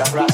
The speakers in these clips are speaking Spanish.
It's.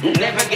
Never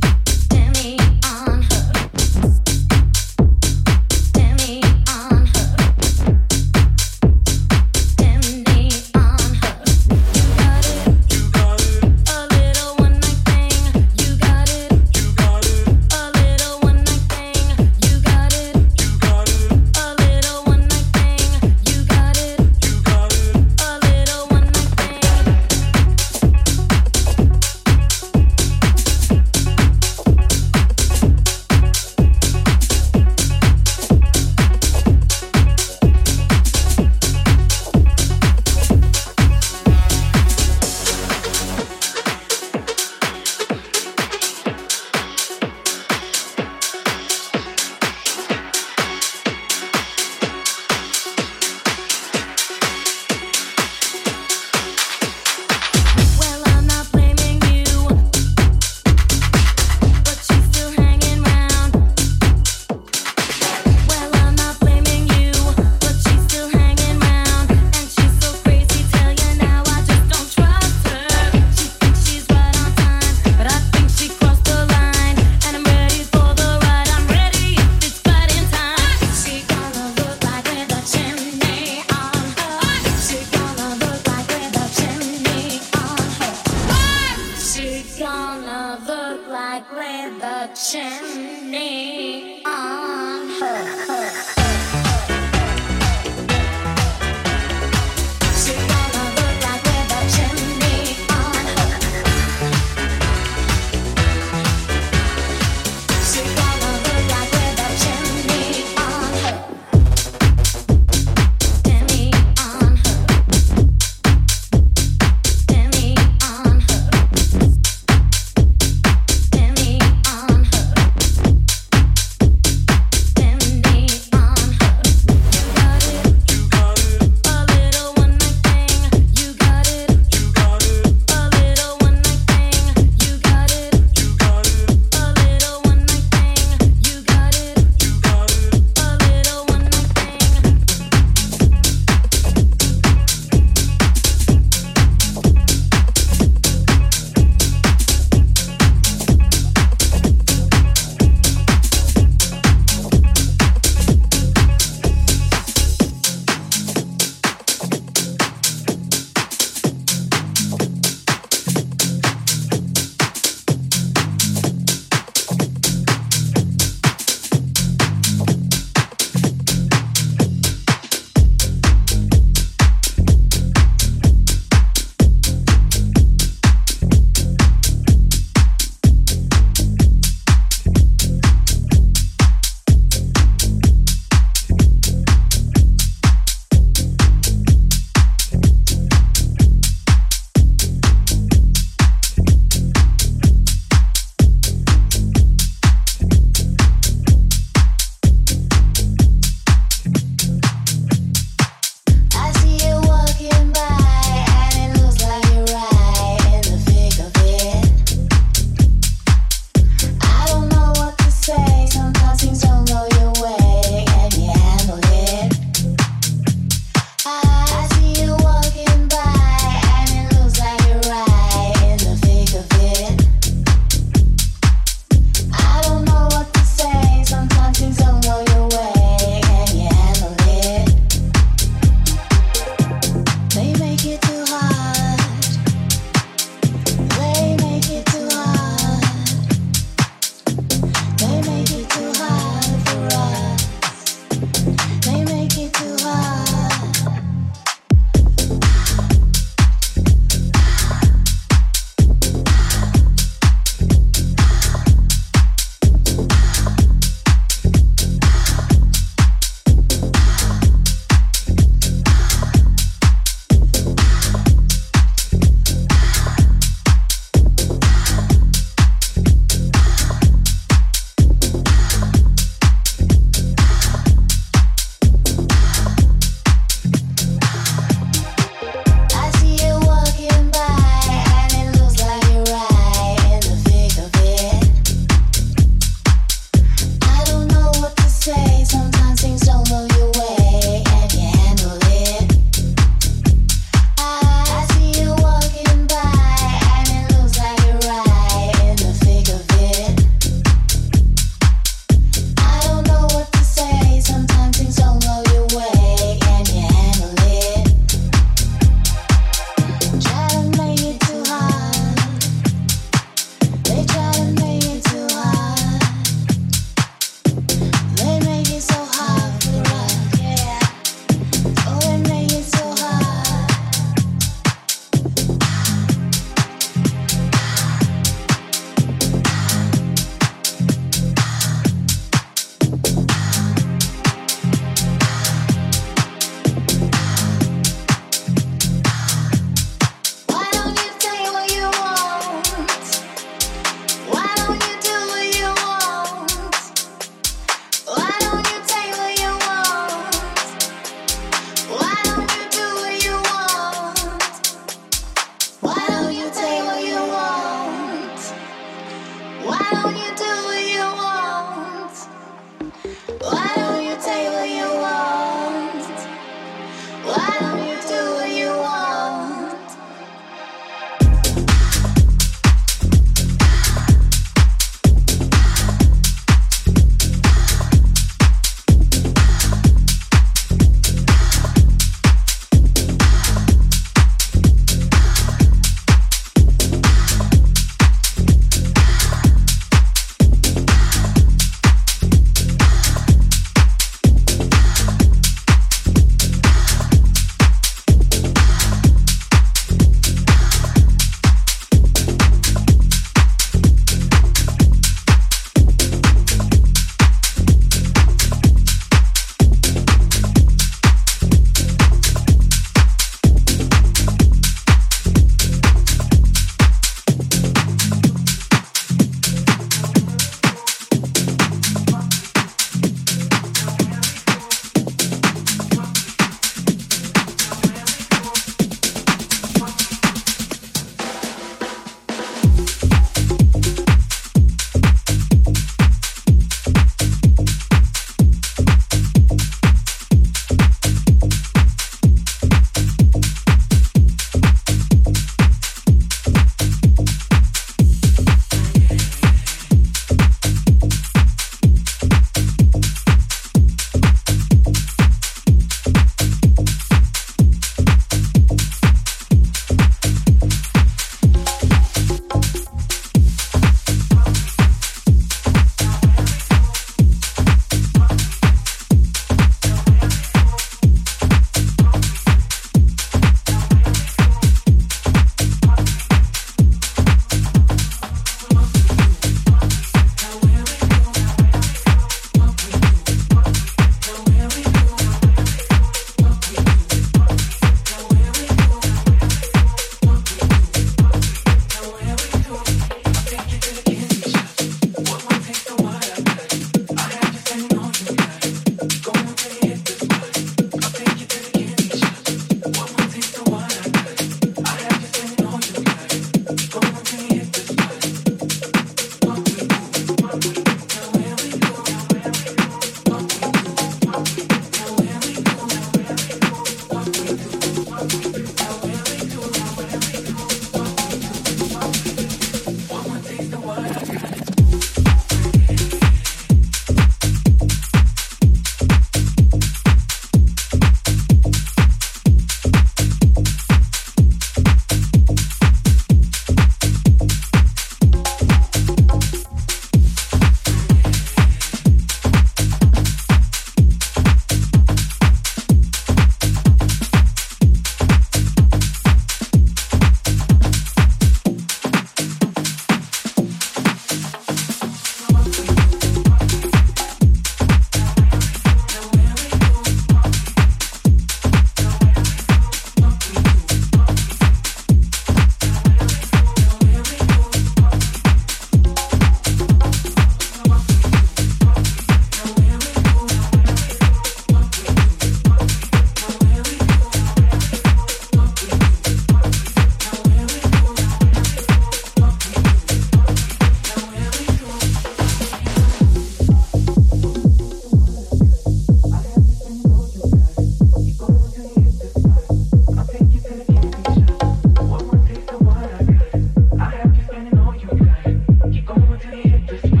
just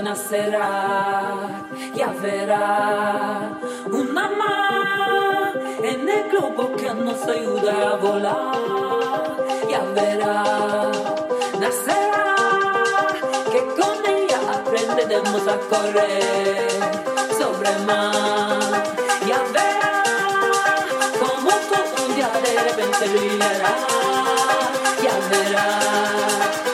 nacerá, ya verá una más en el globo que nos ayuda a volar, ya verá, nacerá, que con ella aprenderemos a correr sobre el mar, ya verá como todo un día de repente brillará, ya verá.